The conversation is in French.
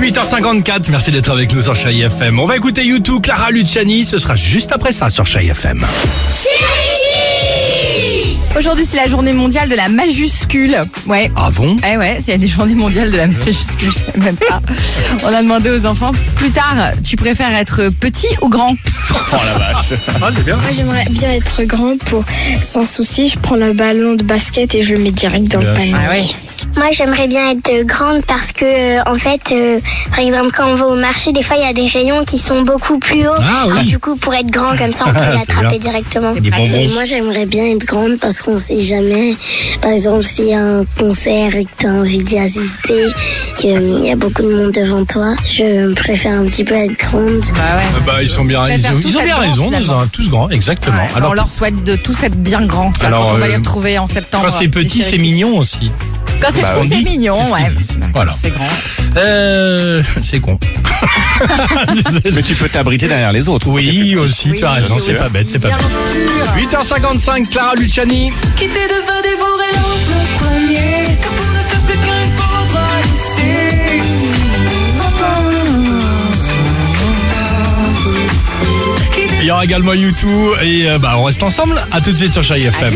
8h54, merci d'être avec nous sur Chai FM. On va écouter YouTube, Clara Luciani, ce sera juste après ça sur Chai FM. Aujourd'hui, c'est la journée mondiale de la majuscule. Ouais. Ah bon? Eh ouais, c'est la journée mondiale de la majuscule, je sais même pas. On a demandé aux enfants, plus tard, tu préfères être petit ou grand? Oh la vache Ah c'est bien Moi, j'aimerais bien être grand pour, sans souci, je prends le ballon de basket et je le mets direct dans Bien le panier. Ah ouais. Moi, j'aimerais bien être grande parce que, euh, en fait, euh, par exemple, quand on va au marché, des fois, il y a des rayons qui sont beaucoup plus hauts. Ah oui. Alors, du coup, pour être grand comme ça, on peut l'attraper directement. Moi, j'aimerais bien être grande parce qu'on sait jamais. Par exemple, s'il y a un concert et que tu as envie d'y assister, qu'il y a beaucoup de monde devant toi, je préfère un petit peu être grande. Bah ouais. Ah Bah ils sont bien, ils ils ont bien raison, ils ont tous grands, exactement. Ouais, Alors on leur souhaite de tous être bien grands. Ça, Alors, quand on va les euh, retrouver en septembre. quand c'est petit, c'est mignon aussi. Quand c'est Bah, petit, c'est mignon, ce ouais. Voilà. C'est grand. Euh, c'est con. Mais tu peux t'abriter derrière les autres. Oui, aussi, tu as raison, c'est pas bête, c'est pas bien bête. sûr. 8h55, Clara Luciani. Quitter de dévorer l'autre le premier Car pour ne faire plus qu'un il faudra laisser Quitter Il y aura également YouTube et euh, bah on reste ensemble. À tout de suite sur Chai FM.